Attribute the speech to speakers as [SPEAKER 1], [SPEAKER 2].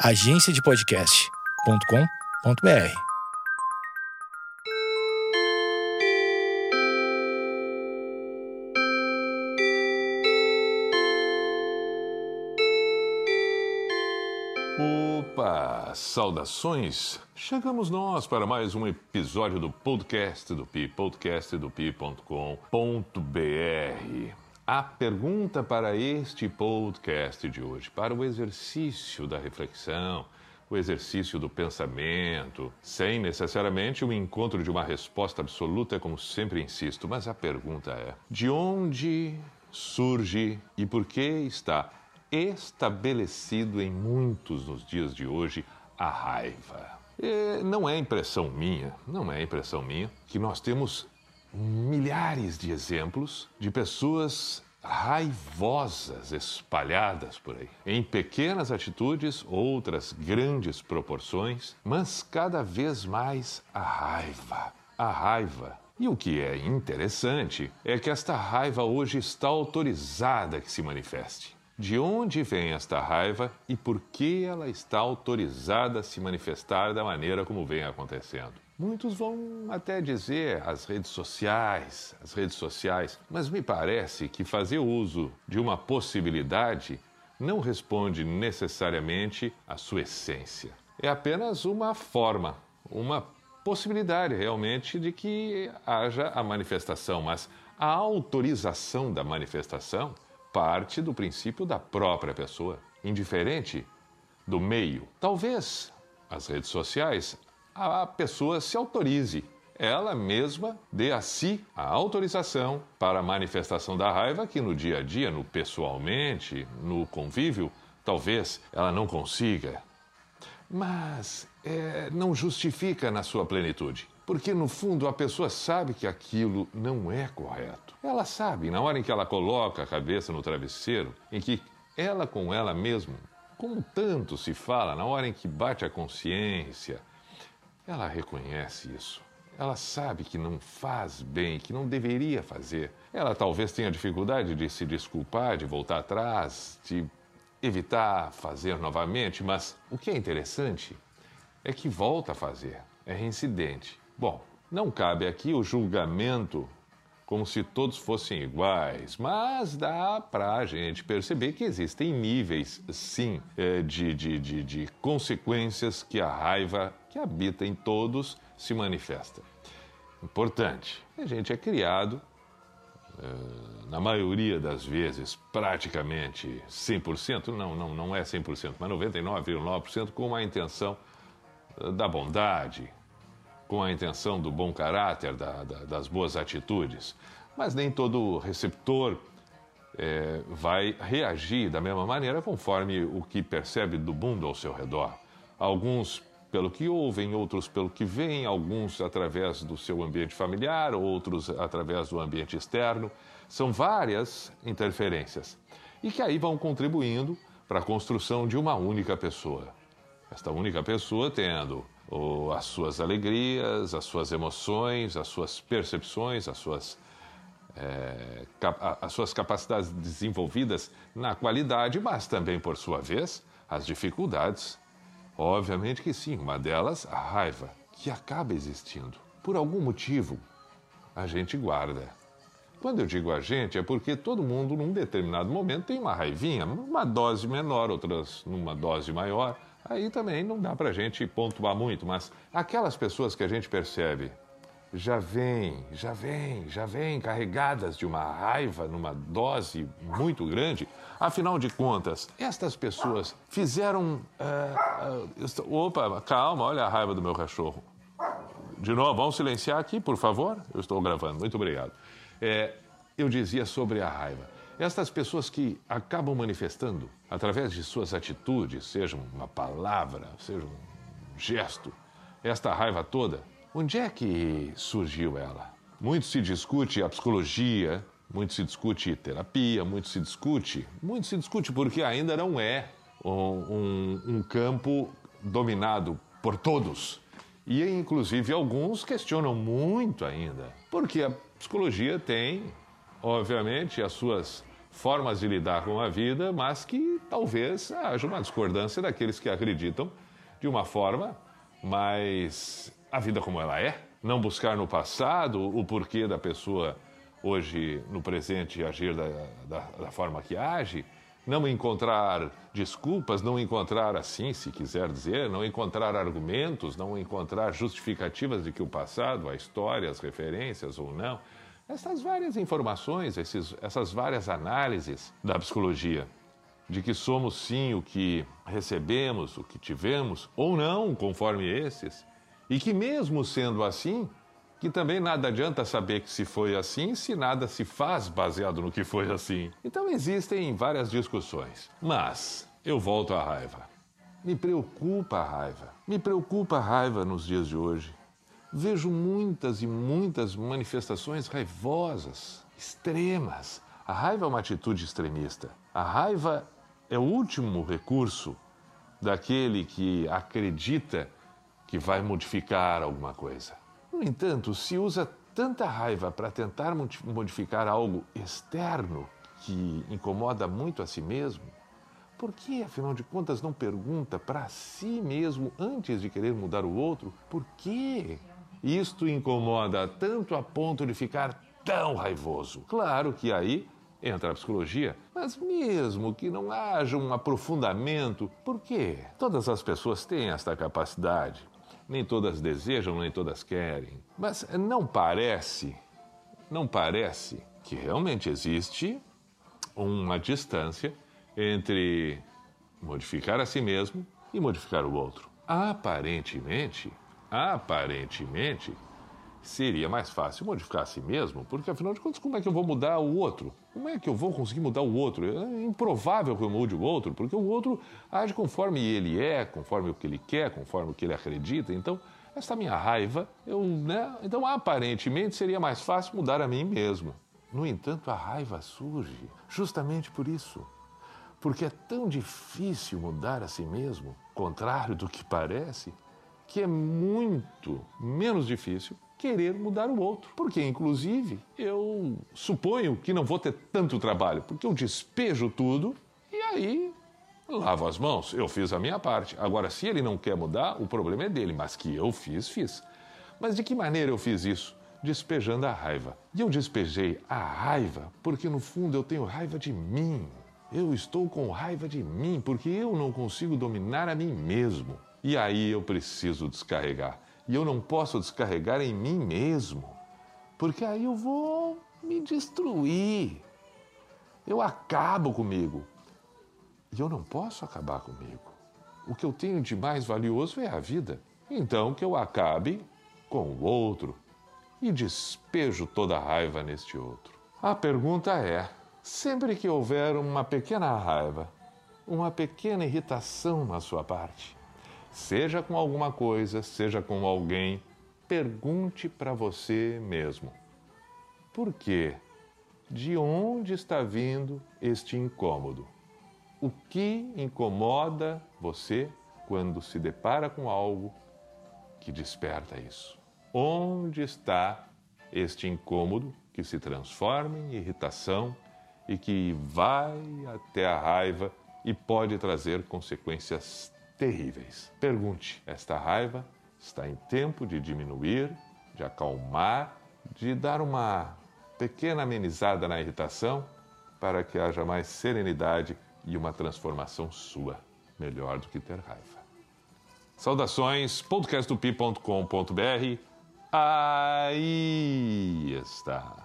[SPEAKER 1] agenciadepodcast.com.br.
[SPEAKER 2] Opa, saudações! Chegamos nós para mais um episódio do podcast do Pi, podcastdopi.com.br. A pergunta para este podcast de hoje, para o exercício da reflexão, o exercício do pensamento, sem necessariamente o encontro de uma resposta absoluta, como sempre insisto, mas a pergunta é: de onde surge e por que está estabelecido em muitos nos dias de hoje a raiva? E não é impressão minha, não é impressão minha, que nós temos milhares de exemplos de pessoas raivosas espalhadas por aí, em pequenas atitudes, outras grandes proporções, mas cada vez mais a raiva. A raiva. E o que é interessante é que esta raiva hoje está autorizada que se manifeste. De onde vem esta raiva e por que ela está autorizada a se manifestar da maneira como vem acontecendo? Muitos vão até dizer as redes sociais, as redes sociais, mas me parece que fazer uso de uma possibilidade não responde necessariamente à sua essência. É apenas uma forma, uma possibilidade realmente de que haja a manifestação, mas a autorização da manifestação parte do princípio da própria pessoa, indiferente do meio. Talvez as redes sociais a pessoa se autorize, ela mesma dê a si a autorização para a manifestação da raiva que no dia a dia, no pessoalmente, no convívio, talvez ela não consiga. Mas é, não justifica na sua plenitude. Porque no fundo a pessoa sabe que aquilo não é correto. Ela sabe, na hora em que ela coloca a cabeça no travesseiro, em que ela com ela mesma, como tanto se fala, na hora em que bate a consciência, ela reconhece isso. Ela sabe que não faz bem, que não deveria fazer. Ela talvez tenha dificuldade de se desculpar, de voltar atrás, de evitar fazer novamente, mas o que é interessante é que volta a fazer, é reincidente. Bom, não cabe aqui o julgamento como se todos fossem iguais, mas dá para a gente perceber que existem níveis, sim, é, de, de, de, de consequências que a raiva que habita em todos se manifesta. Importante, a gente é criado, é, na maioria das vezes, praticamente 100%, não, não, não é 100%, mas 99,9% com a intenção é, da bondade, com a intenção do bom caráter, da, da, das boas atitudes. Mas nem todo receptor é, vai reagir da mesma maneira conforme o que percebe do mundo ao seu redor. Alguns pelo que ouvem, outros pelo que veem, alguns através do seu ambiente familiar, outros através do ambiente externo. São várias interferências e que aí vão contribuindo para a construção de uma única pessoa. Esta única pessoa tendo ou as suas alegrias, as suas emoções, as suas percepções, as suas, é, as suas capacidades desenvolvidas na qualidade, mas também, por sua vez, as dificuldades. Obviamente que sim, uma delas, a raiva, que acaba existindo. Por algum motivo, a gente guarda. Quando eu digo a gente, é porque todo mundo, num determinado momento, tem uma raivinha, uma dose menor, outras numa dose maior. Aí também não dá para a gente pontuar muito, mas aquelas pessoas que a gente percebe já vêm, já vêm, já vêm carregadas de uma raiva numa dose muito grande. Afinal de contas, estas pessoas fizeram. Uh, uh, opa, calma, olha a raiva do meu cachorro. De novo, vamos silenciar aqui, por favor? Eu estou gravando, muito obrigado. É, eu dizia sobre a raiva. Estas pessoas que acabam manifestando, através de suas atitudes, seja uma palavra, seja um gesto, esta raiva toda, onde é que surgiu ela? Muito se discute a psicologia, muito se discute terapia, muito se discute, muito se discute porque ainda não é um, um, um campo dominado por todos. E, inclusive, alguns questionam muito ainda, porque a psicologia tem obviamente, as suas formas de lidar com a vida, mas que talvez haja uma discordância daqueles que acreditam de uma forma mais a vida como ela é, não buscar no passado o porquê da pessoa hoje no presente agir da, da, da forma que age, não encontrar desculpas, não encontrar assim, se quiser dizer, não encontrar argumentos, não encontrar justificativas de que o passado, a história, as referências ou não, essas várias informações, esses, essas várias análises da psicologia, de que somos sim o que recebemos, o que tivemos, ou não, conforme esses, e que mesmo sendo assim, que também nada adianta saber que se foi assim se nada se faz baseado no que foi assim. Então existem várias discussões. Mas eu volto à raiva. Me preocupa a raiva. Me preocupa a raiva nos dias de hoje. Vejo muitas e muitas manifestações raivosas, extremas. A raiva é uma atitude extremista. A raiva é o último recurso daquele que acredita que vai modificar alguma coisa. No entanto, se usa tanta raiva para tentar modificar algo externo que incomoda muito a si mesmo, por que, afinal de contas, não pergunta para si mesmo antes de querer mudar o outro por quê? Isto incomoda tanto a ponto de ficar tão raivoso. Claro que aí entra a psicologia, mas mesmo que não haja um aprofundamento, por quê? Todas as pessoas têm esta capacidade. Nem todas desejam, nem todas querem. Mas não parece, não parece que realmente existe uma distância entre modificar a si mesmo e modificar o outro. Aparentemente, aparentemente, seria mais fácil modificar a si mesmo, porque afinal de contas, como é que eu vou mudar o outro? Como é que eu vou conseguir mudar o outro? É improvável que eu mude o outro, porque o outro age conforme ele é, conforme o que ele quer, conforme o que ele acredita. Então, essa minha raiva, eu, né? Então, aparentemente, seria mais fácil mudar a mim mesmo. No entanto, a raiva surge justamente por isso. Porque é tão difícil mudar a si mesmo, contrário do que parece, que é muito menos difícil querer mudar o outro. Porque, inclusive, eu suponho que não vou ter tanto trabalho, porque eu despejo tudo e aí lavo as mãos. Eu fiz a minha parte. Agora, se ele não quer mudar, o problema é dele, mas que eu fiz, fiz. Mas de que maneira eu fiz isso? Despejando a raiva. E eu despejei a raiva porque, no fundo, eu tenho raiva de mim. Eu estou com raiva de mim porque eu não consigo dominar a mim mesmo. E aí eu preciso descarregar. E eu não posso descarregar em mim mesmo, porque aí eu vou me destruir. Eu acabo comigo. E eu não posso acabar comigo. O que eu tenho de mais valioso é a vida. Então que eu acabe com o outro e despejo toda a raiva neste outro. A pergunta é: sempre que houver uma pequena raiva, uma pequena irritação na sua parte, seja com alguma coisa, seja com alguém, pergunte para você mesmo: por quê? De onde está vindo este incômodo? O que incomoda você quando se depara com algo que desperta isso? Onde está este incômodo que se transforma em irritação e que vai até a raiva e pode trazer consequências terríveis. Pergunte: esta raiva está em tempo de diminuir, de acalmar, de dar uma pequena amenizada na irritação para que haja mais serenidade e uma transformação sua, melhor do que ter raiva. Saudações, podcastdupi.com.br. Aí está.